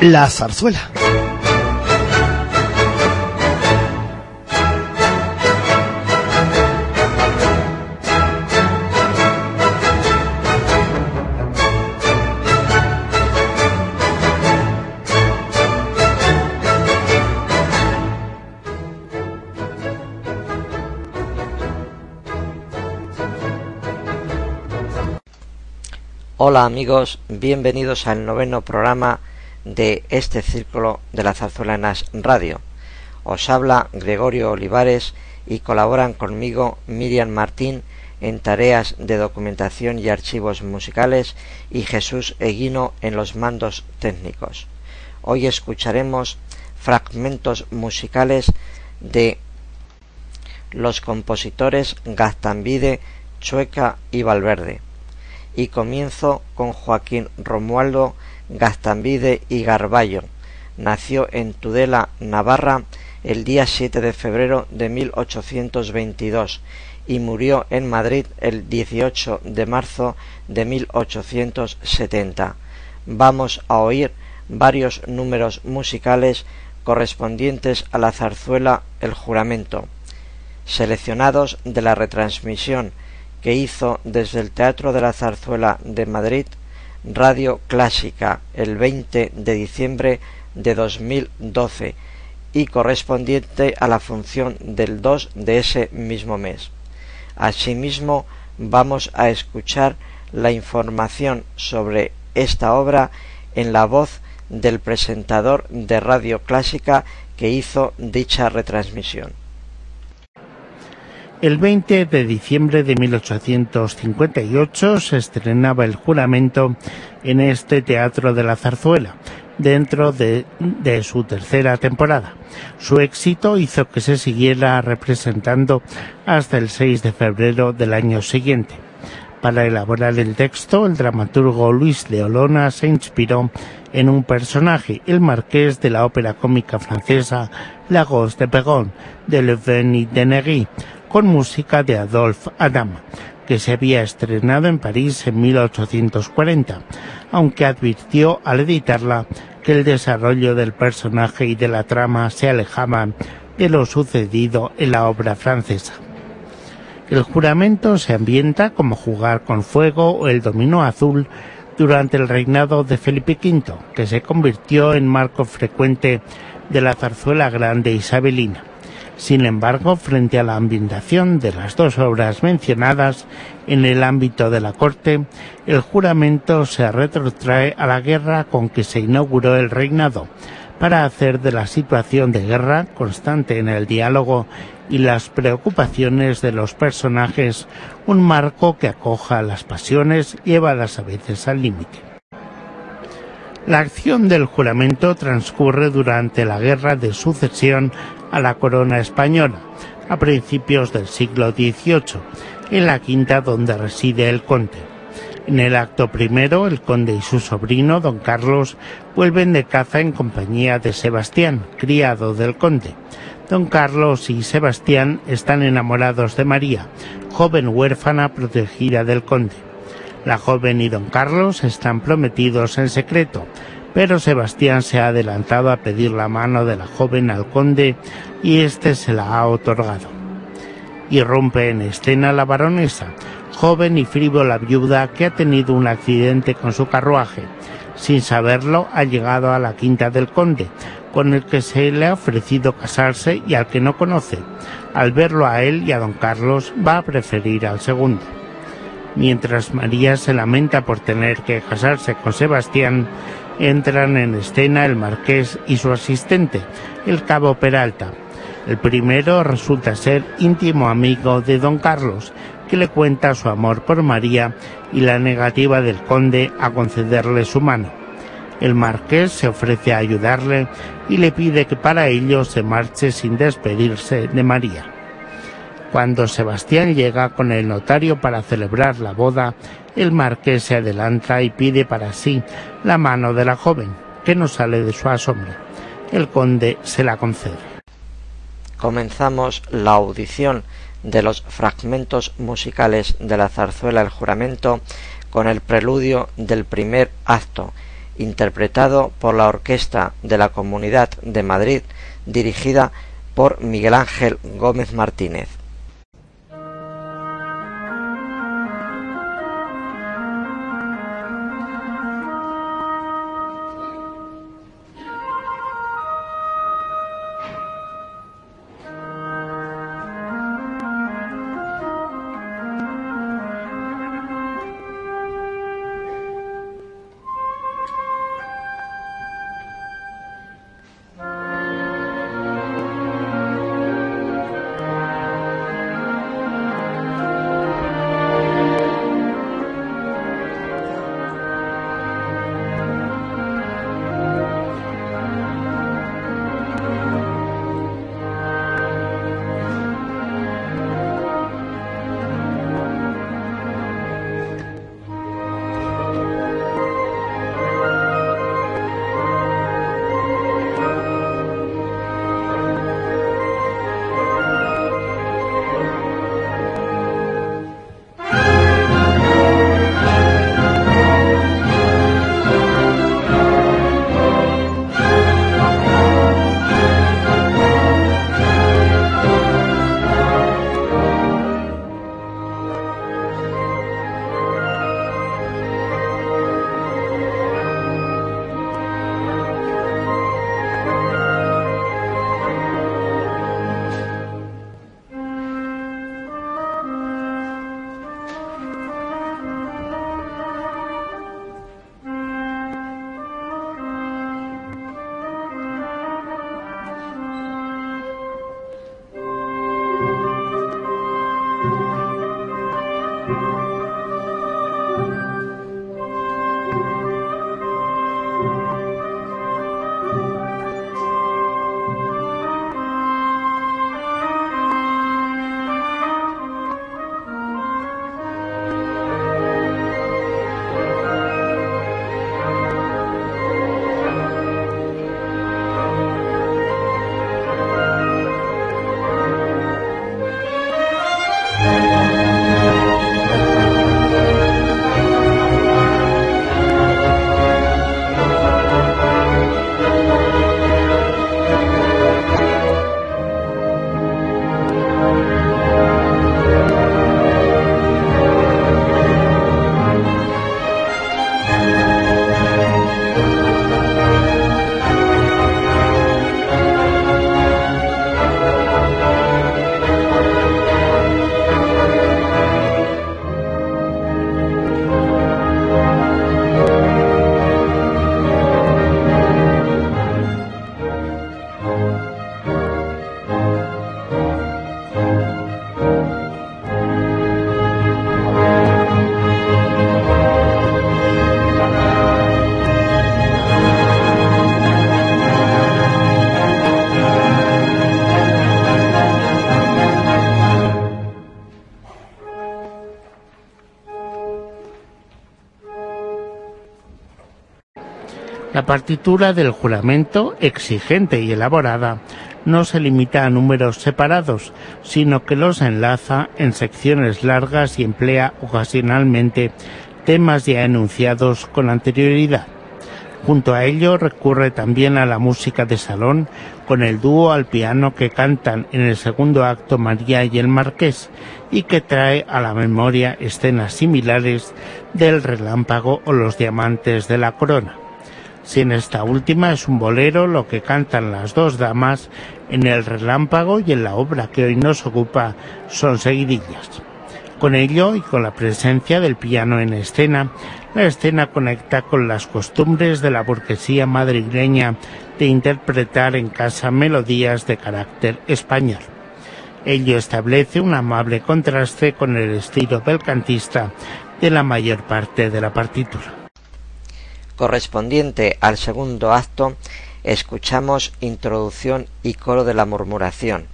La zarzuela. Hola amigos, bienvenidos al noveno programa de este círculo de la Zarzuelanas Radio. Os habla Gregorio Olivares y colaboran conmigo Miriam Martín en tareas de documentación y archivos musicales y Jesús Eguino en los mandos técnicos. Hoy escucharemos fragmentos musicales de los compositores Gastambide, Chueca y Valverde y comienzo con Joaquín Romualdo Gastambide y Garballo. Nació en Tudela, Navarra, el día 7 de febrero de 1822 y murió en Madrid el 18 de marzo de 1870. Vamos a oír varios números musicales correspondientes a la zarzuela El juramento, seleccionados de la retransmisión que hizo desde el Teatro de la Zarzuela de Madrid Radio Clásica el 20 de diciembre de 2012 y correspondiente a la función del 2 de ese mismo mes. Asimismo, vamos a escuchar la información sobre esta obra en la voz del presentador de Radio Clásica que hizo dicha retransmisión. El 20 de diciembre de 1858 se estrenaba el juramento en este Teatro de la Zarzuela, dentro de, su tercera temporada. Su éxito hizo que se siguiera representando hasta el 6 de febrero del año siguiente. Para elaborar el texto, el dramaturgo Luis de Olona se inspiró en un personaje, el marqués de la ópera cómica francesa Lagos de Perron, de Le de Nery, con música de Adolphe Adam, que se había estrenado en París en 1840, aunque advirtió al editarla que el desarrollo del personaje y de la trama se alejaban de lo sucedido en la obra francesa. El juramento se ambienta como jugar con fuego o el dominó azul durante el reinado de Felipe V, que se convirtió en marco frecuente de la zarzuela grande isabelina. Sin embargo, frente a la ambientación de las dos obras mencionadas en el ámbito de la Corte, el juramento se retrotrae a la guerra con que se inauguró el reinado, para hacer de la situación de guerra constante en el diálogo y las preocupaciones de los personajes un marco que acoja las pasiones llevadas a veces al límite. La acción del juramento transcurre durante la Guerra de Sucesión a la corona española, a principios del siglo XVIII, en la quinta donde reside el conde. En el acto primero, el conde y su sobrino, don Carlos, vuelven de caza en compañía de Sebastián, criado del conde. Don Carlos y Sebastián están enamorados de María, joven huérfana protegida del conde. La joven y don Carlos están prometidos en secreto, pero Sebastián se ha adelantado a pedir la mano de la joven al conde y éste se la ha otorgado. Irrumpe en escena la baronesa, joven y frívola viuda que ha tenido un accidente con su carruaje. Sin saberlo, ha llegado a la quinta del conde, con el que se le ha ofrecido casarse y al que no conoce. Al verlo a él y a don Carlos, va a preferir al segundo. Mientras María se lamenta por tener que casarse con Sebastián, entran en escena el marqués y su asistente, el cabo Peralta. El primero resulta ser íntimo amigo de don Carlos, que le cuenta su amor por María y la negativa del conde a concederle su mano. El marqués se ofrece a ayudarle y le pide que para ello se marche sin despedirse de María. Cuando Sebastián llega con el notario para celebrar la boda, el marqués se adelanta y pide para sí la mano de la joven, que no sale de su asombro. El conde se la concede. Comenzamos la audición de los fragmentos musicales de la zarzuela El juramento con el preludio del primer acto interpretado por la Orquesta de la Comunidad de Madrid, dirigida por Miguel Ángel Gómez Martínez. Partitura del juramento, exigente y elaborada, no se limita a números separados, sino que los enlaza en secciones largas y emplea ocasionalmente temas ya enunciados con anterioridad. Junto a ello recurre también a la música de salón con el dúo al piano que cantan en el segundo acto María y el Marqués y que trae a la memoria escenas similares del relámpago o los diamantes de la corona si en esta última es un bolero lo que cantan las dos damas en el relámpago y en la obra que hoy nos ocupa son seguidillas. Con ello y con la presencia del piano en escena, la escena conecta con las costumbres de la burguesía madrileña de interpretar en casa melodías de carácter español. Ello establece un amable contraste con el estilo del cantista de la mayor parte de la partitura correspondiente al segundo acto, escuchamos Introducción y Coro de la Murmuración,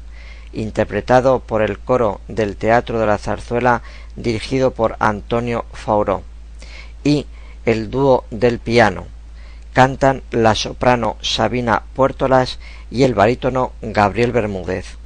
interpretado por el coro del Teatro de la Zarzuela dirigido por Antonio Fauró, y el dúo del piano. Cantan la soprano Sabina Puertolas y el barítono Gabriel Bermúdez.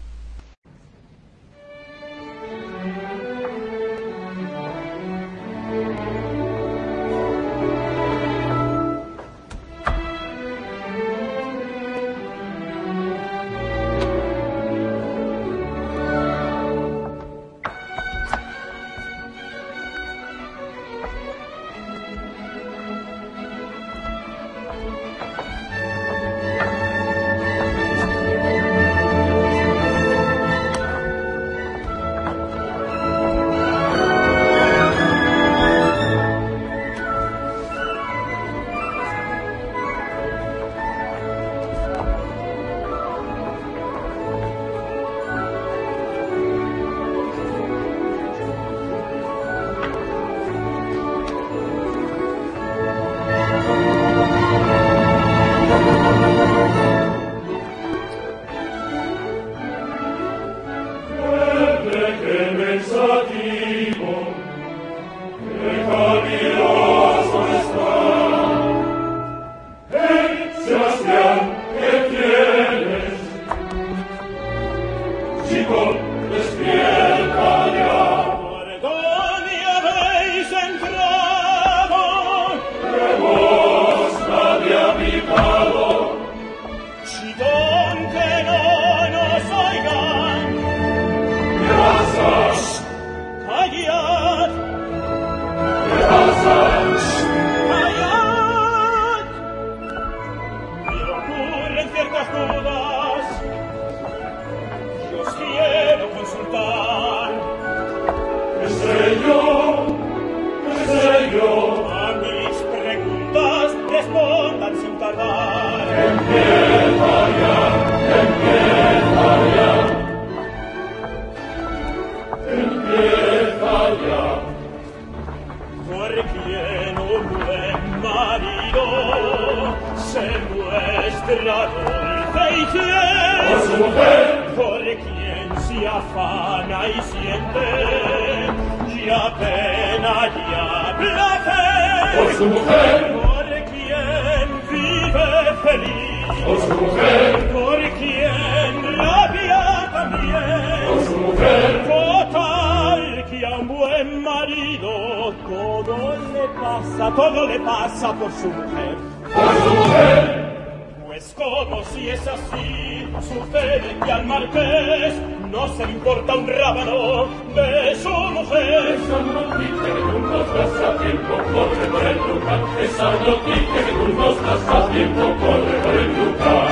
como si es así, sucede que al marqués no se le importa un rábano de su mujer. Esa noticia que tú nos das a tiempo, corre por el lugar. Esa noticia que tú nos das a tiempo, corre por el lugar.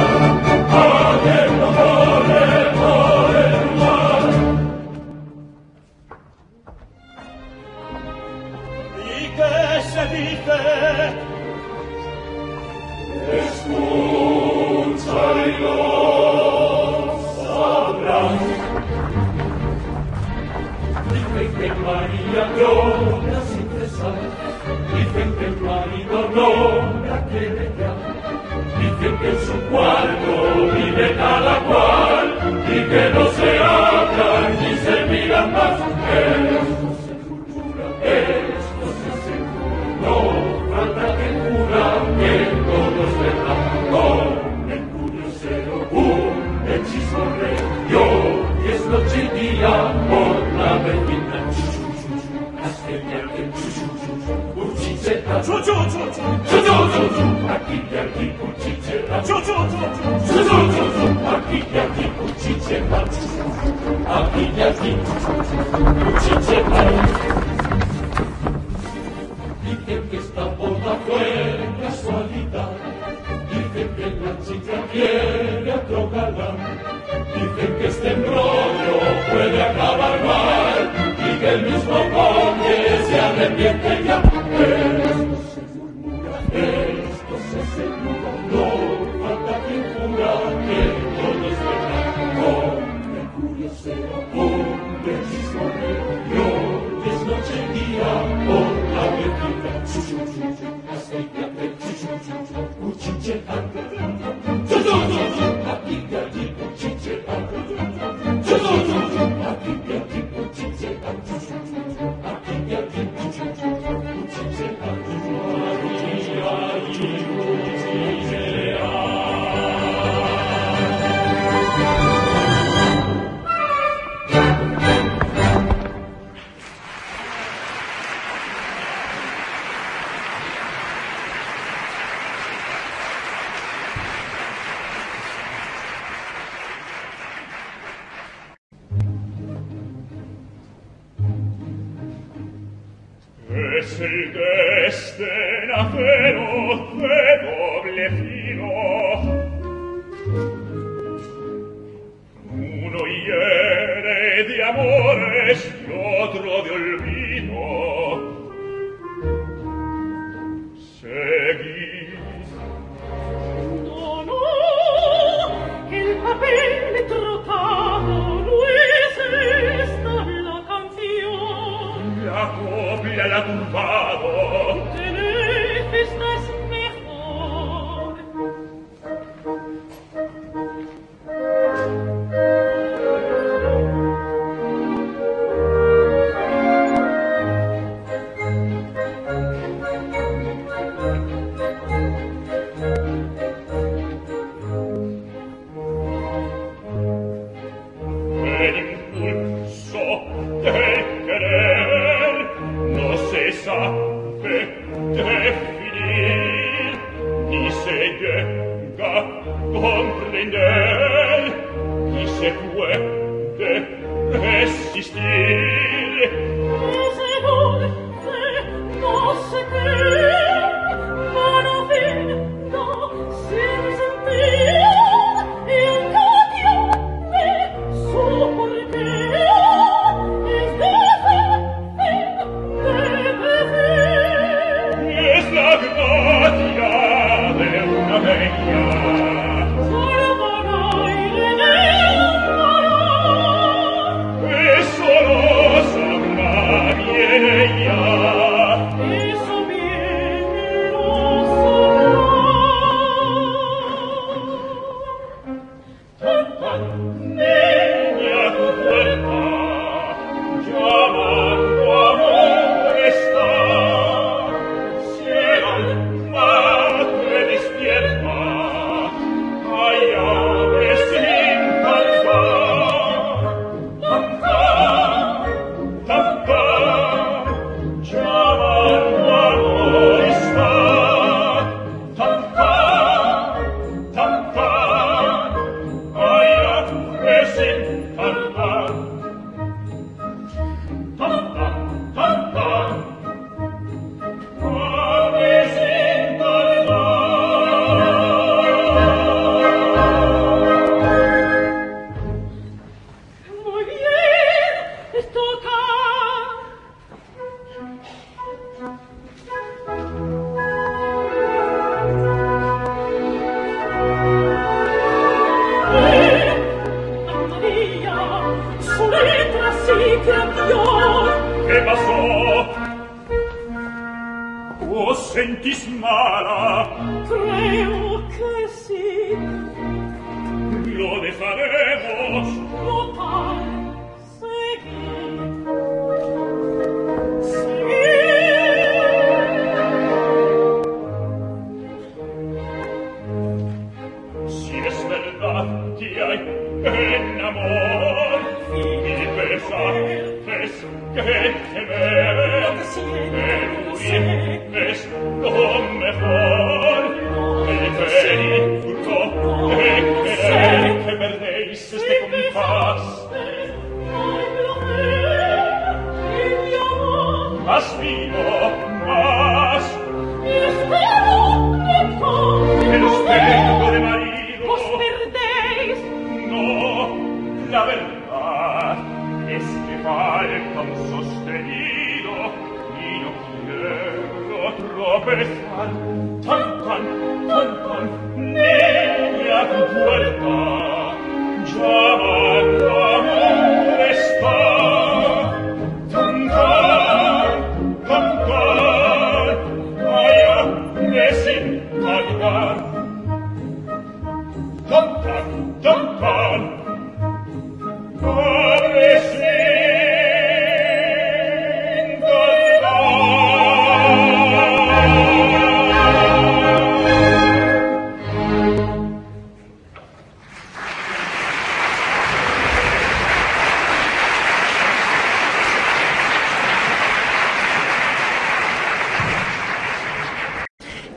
A. colonna che vediamo, dice che su cuarto vive cada cual y que no se hablan ni se miran más. Esto se cultura, esto se asegura, no falta que cura que todo es verdad. Con el puño cero, un hechizo rey, yo, diez noche y día, Dicen que esta boda fue dicen que la quiere a dicen que este embrollo puede acabar mal y que el mismo conde se arrepiente ya.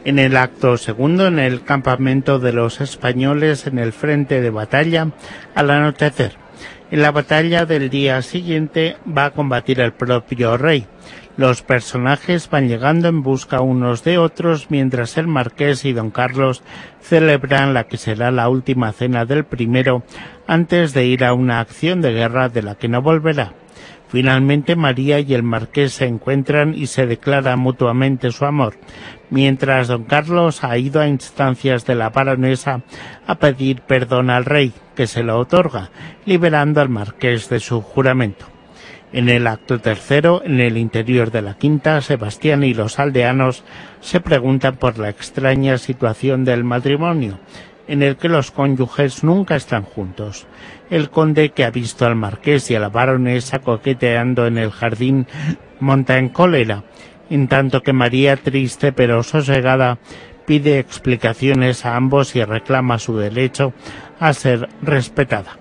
En el acto segundo, en el campamento de los españoles en el frente de batalla, al anochecer. En la batalla del día siguiente va a combatir el propio rey. Los personajes van llegando en busca unos de otros mientras el marqués y don Carlos celebran la que será la última cena del primero antes de ir a una acción de guerra de la que no volverá. Finalmente María y el marqués se encuentran y se declaran mutuamente su amor, mientras don Carlos ha ido a instancias de la baronesa a pedir perdón al rey, que se lo otorga, liberando al marqués de su juramento. En el acto tercero, en el interior de la quinta, Sebastián y los aldeanos se preguntan por la extraña situación del matrimonio, en el que los cónyuges nunca están juntos. El conde, que ha visto al marqués y a la baronesa coqueteando en el jardín, monta en cólera, en tanto que María, triste pero sosegada, pide explicaciones a ambos y reclama su derecho a ser respetada.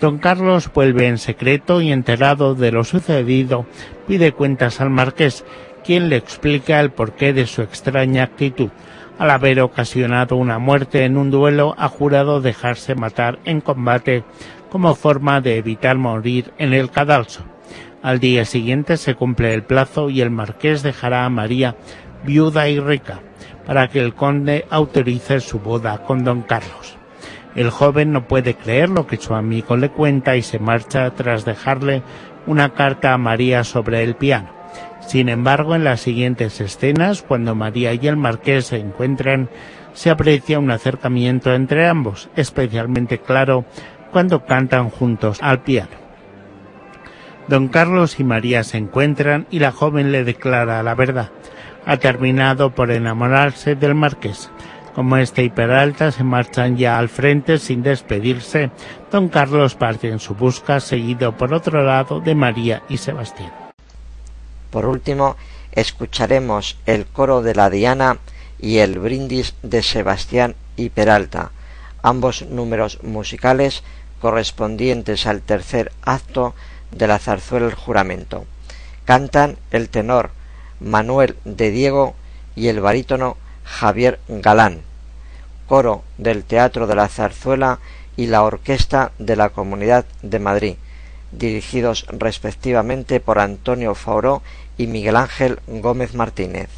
Don Carlos vuelve en secreto y enterado de lo sucedido, pide cuentas al marqués, quien le explica el porqué de su extraña actitud. Al haber ocasionado una muerte en un duelo, ha jurado dejarse matar en combate como forma de evitar morir en el cadalso. Al día siguiente se cumple el plazo y el marqués dejará a María viuda y rica para que el conde autorice su boda con don Carlos. El joven no puede creer lo que su amigo le cuenta y se marcha tras dejarle una carta a María sobre el piano. Sin embargo, en las siguientes escenas, cuando María y el marqués se encuentran, se aprecia un acercamiento entre ambos, especialmente claro cuando cantan juntos al piano. Don Carlos y María se encuentran y la joven le declara la verdad. Ha terminado por enamorarse del marqués. Como este y Peralta se marchan ya al frente sin despedirse, don Carlos parte en su busca, seguido por otro lado de María y Sebastián. Por último, escucharemos el coro de la Diana y el brindis de Sebastián y Peralta, ambos números musicales correspondientes al tercer acto de la zarzuela El Juramento. Cantan el tenor Manuel de Diego y el barítono Javier Galán, coro del Teatro de la Zarzuela y la Orquesta de la Comunidad de Madrid, dirigidos respectivamente por Antonio Fauró y Miguel Ángel Gómez Martínez.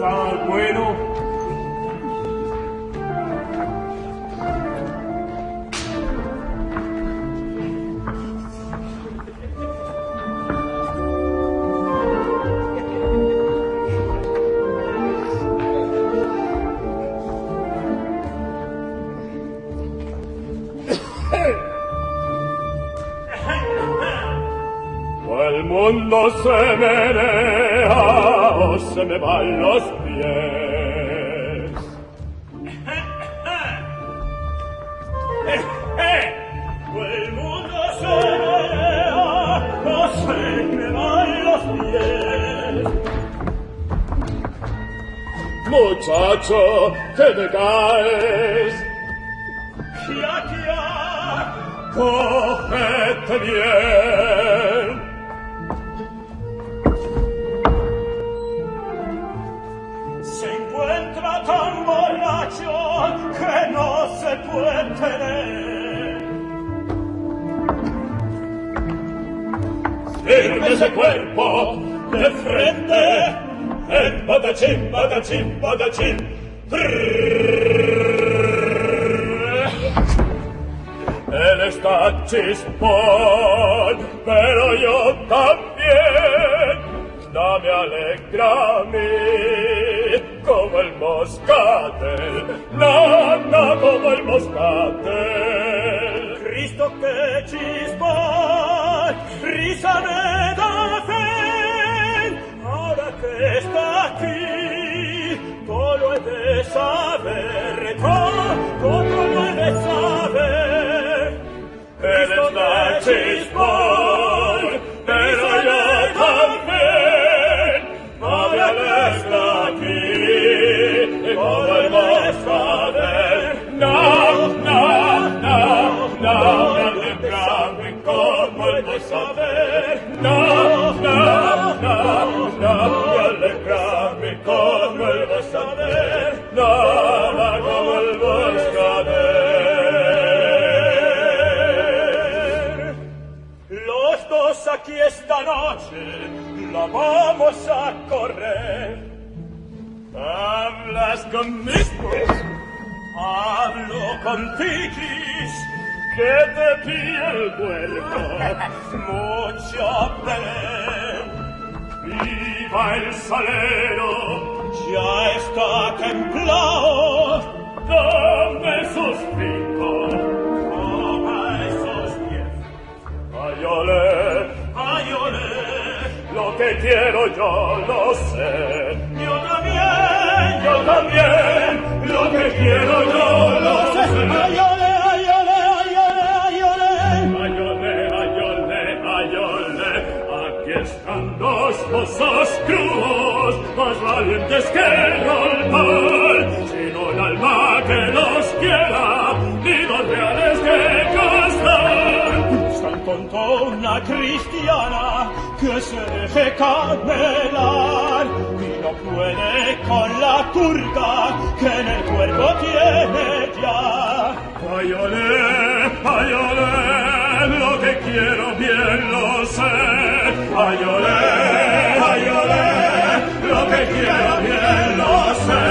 Está bueno. se me van los pies. ¡Eh, el mundo se menea, no se me van los pies. Muchacho, que te caes. Kia, kia, cógete bien. ese cuerpo de frente. En patachín, patachín, patachín. Él está chispón, pero yo también. dame alegra a mí como el moscatel. No, no como el moscatel. Cristo que chispón, risa de de saber Como no de saber. Eres la chispa noche la vamos a correr. Hablas con conmigo, hablo con Tikis, que te pide el cuerpo, mucho pelea. Viva el salero, ya está templado, dame sus cinco, toma esos diez. Ay, olé, ay, olé, lo que quiero yo lo sé. Yo también, yo también, lo que quiero yo lo sé. Ay, ole, ay, ole, ay, ole, ay, ole. Ay, ole, ay, ole, ay, ole. Aquí están dos mozos crudos, más valientes que el golpal, sin un alma que los gastar. Están con toda una cristiana que se deje camelar y no puede con la turca que en el cuerpo tiene ya. Ay, olé, ay, olé, lo que quiero bien lo sé. Ay, olé, ay, olé, lo que quiero bien lo sé.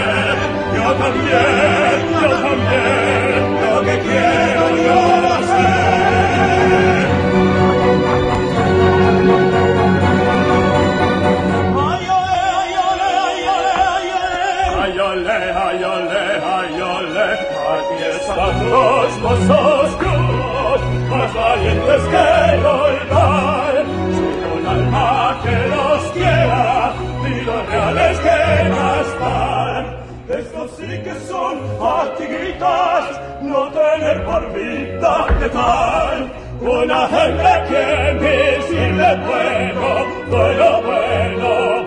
Yo también, yo también, lo que quiero yo Una hembra que mil sirve bueno, bueno, bueno.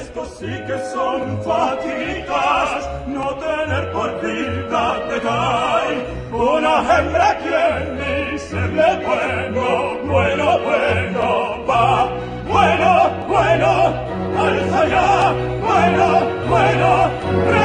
Estos sí que son fatiguitas, no tener por vida de tal. Una hembra que mil sirve bueno, bueno, bueno va. Bueno, bueno, alza ya, bueno, bueno,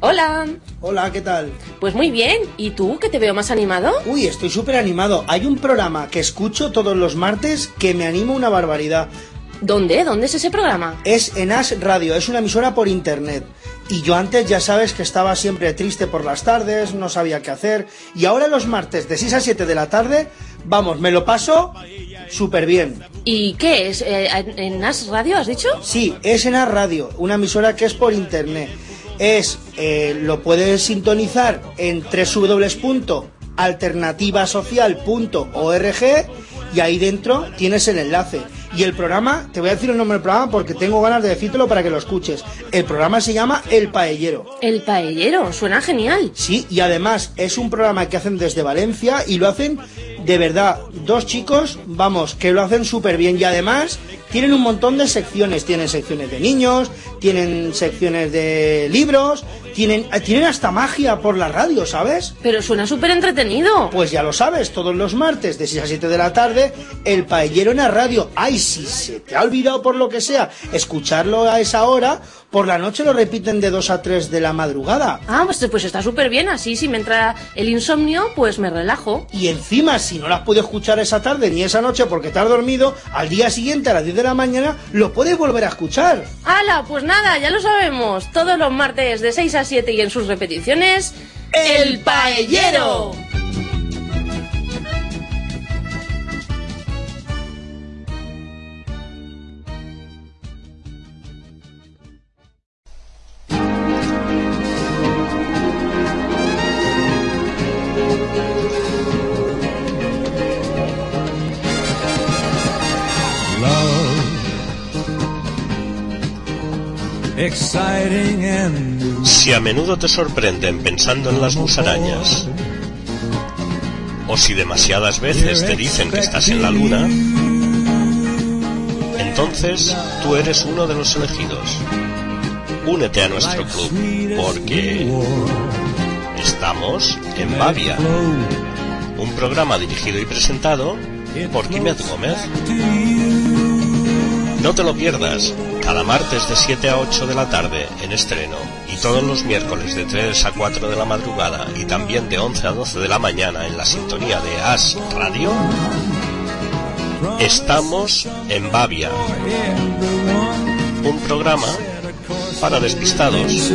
Hola. Hola, ¿qué tal? Pues muy bien. ¿Y tú, que te veo más animado? Uy, estoy súper animado. Hay un programa que escucho todos los martes que me anima una barbaridad. ¿Dónde? ¿Dónde es ese programa? Es en Ash Radio, es una emisora por internet. Y yo antes ya sabes que estaba siempre triste por las tardes, no sabía qué hacer. Y ahora los martes de 6 a 7 de la tarde, vamos, me lo paso súper bien. ¿Y qué es? Eh, ¿En As Radio has dicho? Sí, es en Ash Radio, una emisora que es por internet. Es, eh, lo puedes sintonizar en www.alternativasocial.org y ahí dentro tienes el enlace. Y el programa, te voy a decir el nombre del programa porque tengo ganas de decírtelo para que lo escuches. El programa se llama El Paellero. El paellero. Suena genial. Sí, y además es un programa que hacen desde Valencia y lo hacen de verdad. Dos chicos, vamos, que lo hacen súper bien y además tienen un montón de secciones. Tienen secciones de niños, tienen secciones de libros, tienen, eh, tienen hasta magia por la radio, ¿sabes? Pero suena súper entretenido. Pues ya lo sabes, todos los martes de 6 a 7 de la tarde, el paellero en la radio. Ay, si se te ha olvidado por lo que sea escucharlo a esa hora, por la noche lo repiten de 2 a 3 de la madrugada. Ah, pues, pues está súper bien. Así, si me entra el insomnio, pues me relajo. Y encima, si no lo has podido escuchar esa tarde ni esa noche porque te has dormido, al día siguiente a las 10 de la mañana lo puedes volver a escuchar. ¡Hala! Pues nada, ya lo sabemos. Todos los martes de 6 a 7 y en sus repeticiones... ¡El Paellero! Si a menudo te sorprenden pensando en las musarañas, o si demasiadas veces te dicen que estás en la luna, entonces tú eres uno de los elegidos. Únete a nuestro club, porque estamos en Bavia, un programa dirigido y presentado por Quimet Gómez. No te lo pierdas, cada martes de 7 a 8 de la tarde en estreno y todos los miércoles de 3 a 4 de la madrugada y también de 11 a 12 de la mañana en la sintonía de As Radio. Estamos en Bavia, un programa para despistados.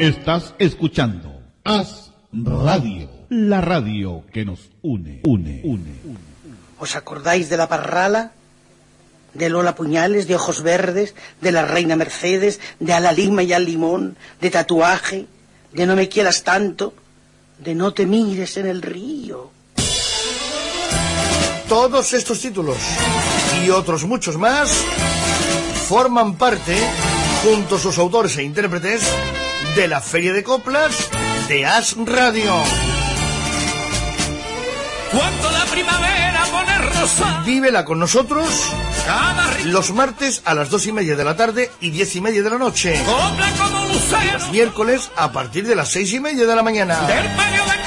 Estás escuchando As Radio, la radio que nos une, une, une. ¿Os acordáis de la parrala? De Lola Puñales, de Ojos Verdes, de la Reina Mercedes, de A la Lima y al Limón, de Tatuaje, de No me quieras tanto, de No te mires en el río. Todos estos títulos y otros muchos más forman parte, junto a sus autores e intérpretes, de la Feria de Coplas de As Radio. Cuando la primavera pone rosa. Vívela con nosotros los martes a las dos y media de la tarde y diez y media de la noche. Copla como lucero. Los miércoles a partir de las seis y media de la mañana. Del medio de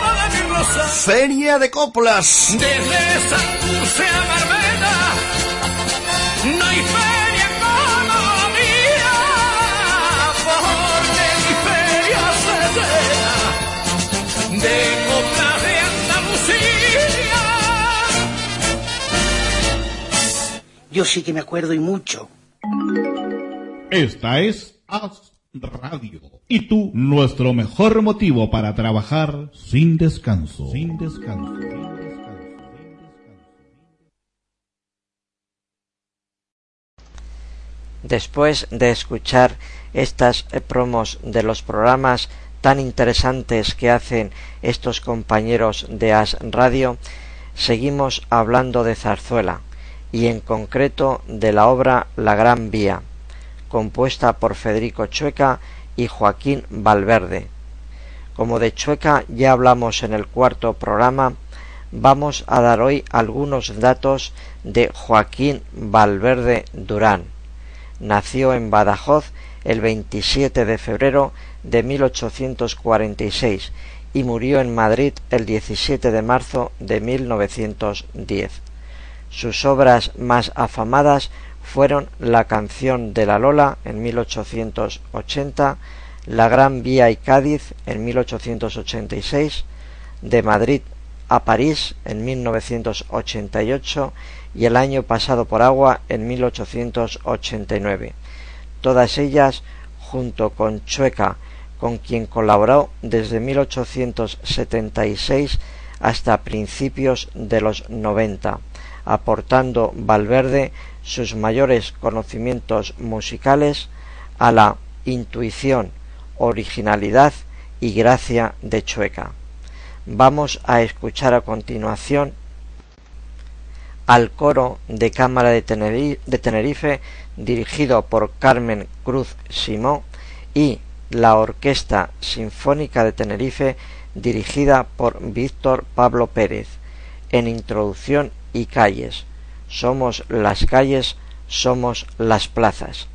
una de mis rosas. Feria de Coplas. Desde Santurce a Marbella. No hay feria de coplas de Andalucía. Yo sí que me acuerdo y mucho. Esta es As Radio. Y tú, nuestro mejor motivo para trabajar sin descanso. Sin descanso. Después de escuchar estas promos de los programas tan interesantes que hacen estos compañeros de As Radio, seguimos hablando de zarzuela y en concreto de la obra La Gran Vía, compuesta por Federico Chueca y Joaquín Valverde. Como de Chueca ya hablamos en el cuarto programa, vamos a dar hoy algunos datos de Joaquín Valverde Durán. Nació en Badajoz el 27 de febrero de 1846 y murió en Madrid el 17 de marzo de 1910. Sus obras más afamadas fueron La canción de la Lola en 1880, La Gran Vía y Cádiz en 1886, De Madrid a París en 1988 y El año pasado por agua en 1889. Todas ellas junto con Chueca, con quien colaboró desde 1876 hasta principios de los 90 aportando Valverde sus mayores conocimientos musicales a la intuición, originalidad y gracia de Chueca. Vamos a escuchar a continuación al coro de cámara de Tenerife, dirigido por Carmen Cruz Simón y la Orquesta Sinfónica de Tenerife dirigida por Víctor Pablo Pérez en introducción y calles. Somos las calles, somos las plazas.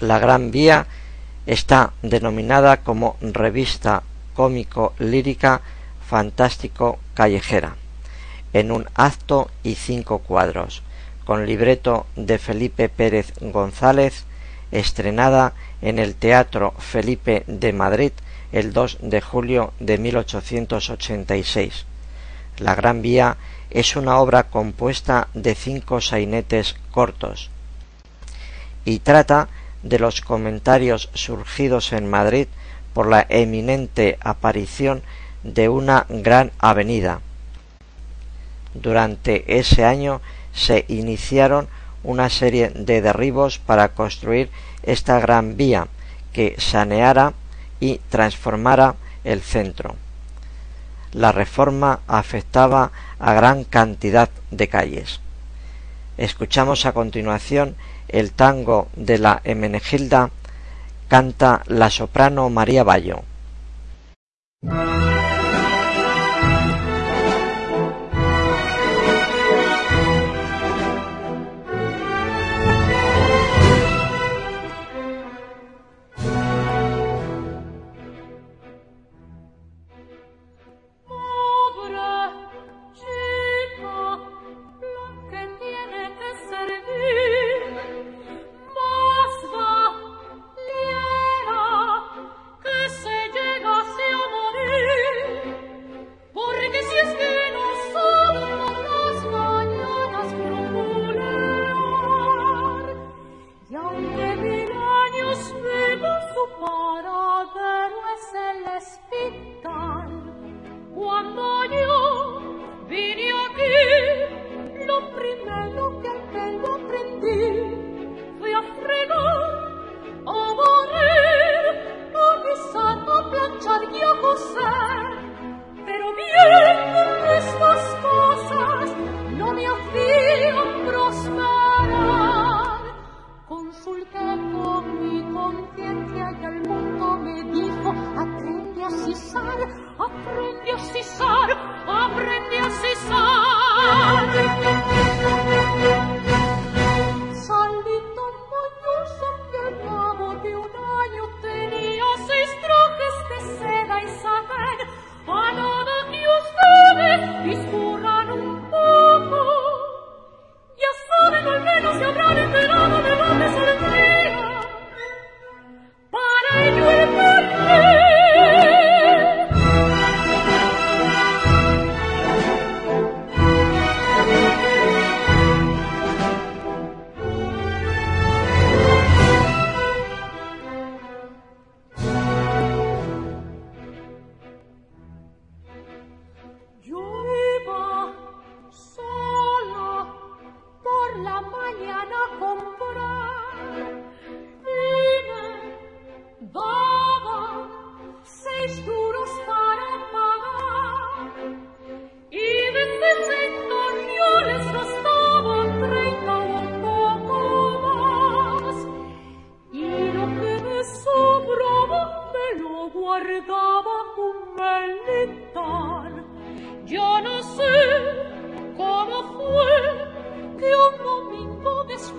La Gran Vía está denominada como revista cómico lírica fantástico callejera en un acto y cinco cuadros, con libreto de Felipe Pérez González, estrenada en el Teatro Felipe de Madrid el 2 de julio de 1886. La Gran Vía es una obra compuesta de cinco sainetes cortos y trata de los comentarios surgidos en Madrid por la eminente aparición de una gran avenida. Durante ese año se iniciaron una serie de derribos para construir esta gran vía que saneara y transformara el centro. La reforma afectaba a gran cantidad de calles. Escuchamos a continuación el tango de la Emenegilda canta la soprano María Bayo.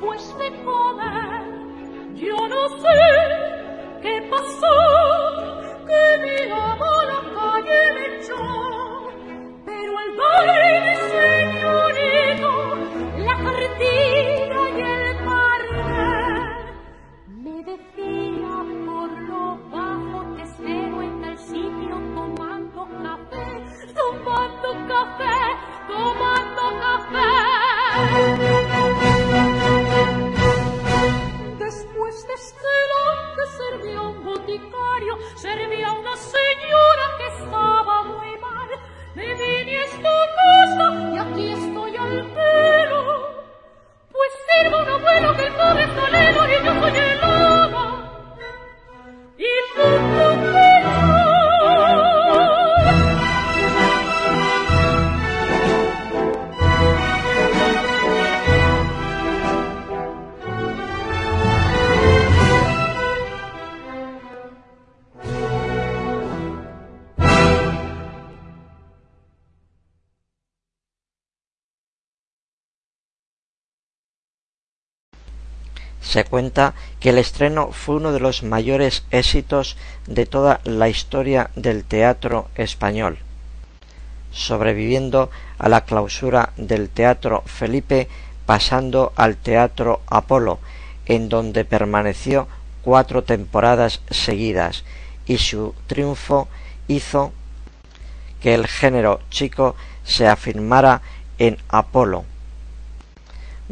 pues de joven yo no sé qué pasó, qué milagro. Se cuenta que el estreno fue uno de los mayores éxitos de toda la historia del teatro español, sobreviviendo a la clausura del Teatro Felipe pasando al Teatro Apolo, en donde permaneció cuatro temporadas seguidas y su triunfo hizo que el género chico se afirmara en Apolo,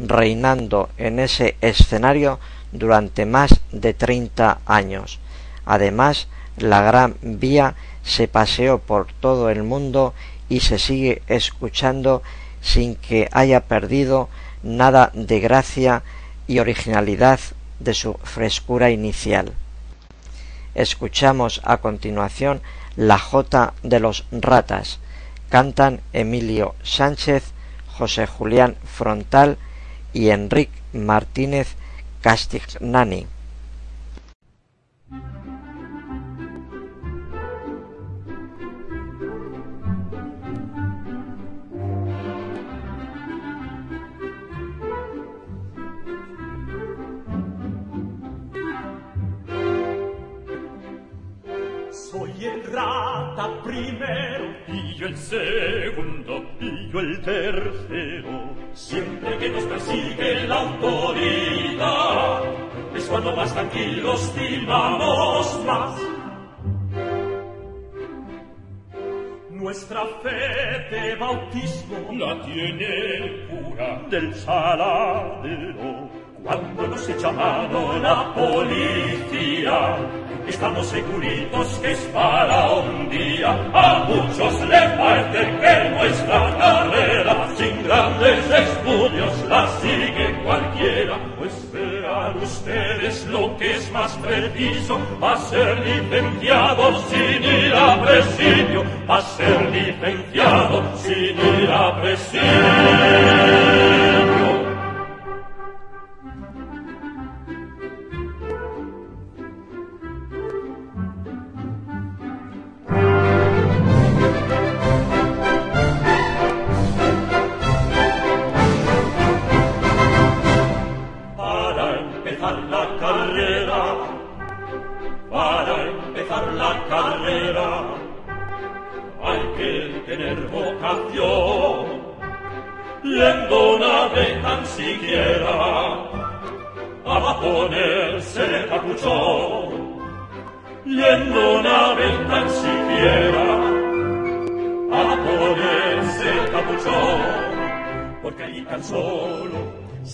reinando en ese escenario durante más de treinta años. Además, la Gran Vía se paseó por todo el mundo y se sigue escuchando sin que haya perdido nada de gracia y originalidad de su frescura inicial. Escuchamos a continuación la Jota de los Ratas. Cantan Emilio Sánchez, José Julián Frontal y Enrique Martínez Castignani. Soy el rata primero, y yo el segundo, y yo el tercero. Siempre que nos persigue la autoridad, es cuando más tranquilos vivamos más. Nuestra fe de bautismo la tiene el cura del saladero. Cuando nos echa mano la policía, estamos seguritos que es para un día. A muchos le parece que nuestra carrera, sin grandes estudios, la sigue cualquiera. Pues vean ustedes lo que es más preciso, a ser licenciado sin ir a presidio, a ser licenciado sin ir a presidio.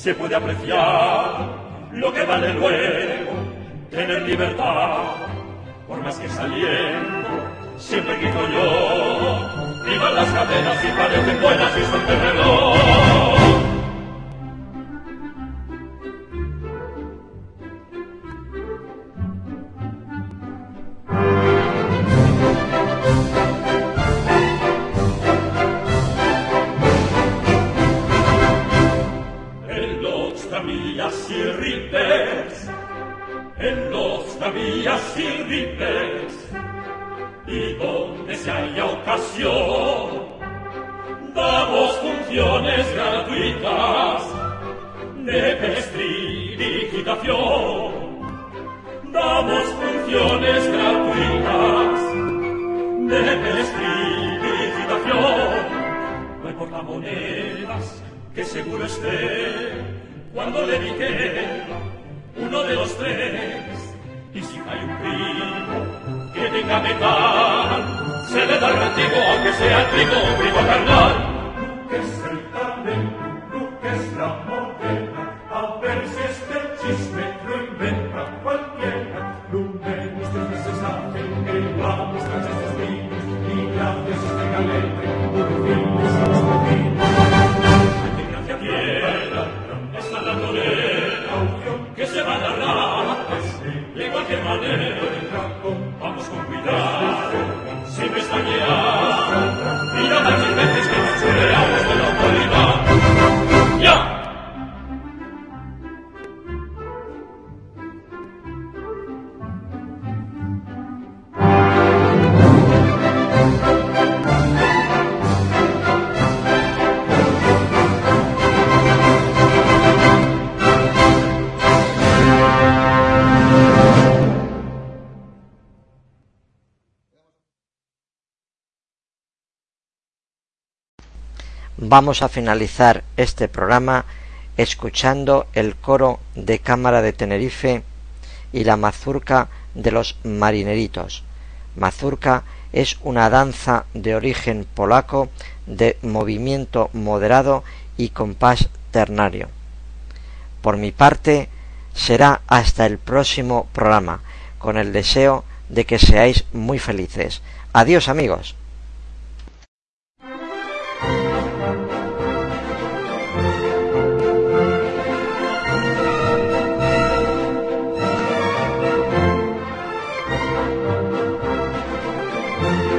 Se puede apreciar lo que vale luego tener libertad, por más que saliendo siempre quito yo, vivan las cadenas y parecen buenas y son de. Se le da el rantigo aunque sea un primo carnal. Vamos a finalizar este programa escuchando el coro de Cámara de Tenerife y la mazurca de los marineritos. Mazurca es una danza de origen polaco de movimiento moderado y compás ternario. Por mi parte, será hasta el próximo programa, con el deseo de que seáis muy felices. Adiós amigos. Somos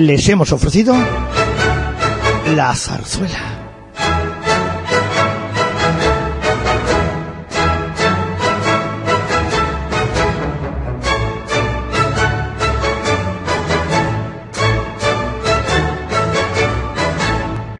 les hemos ofrecido la zarzuela.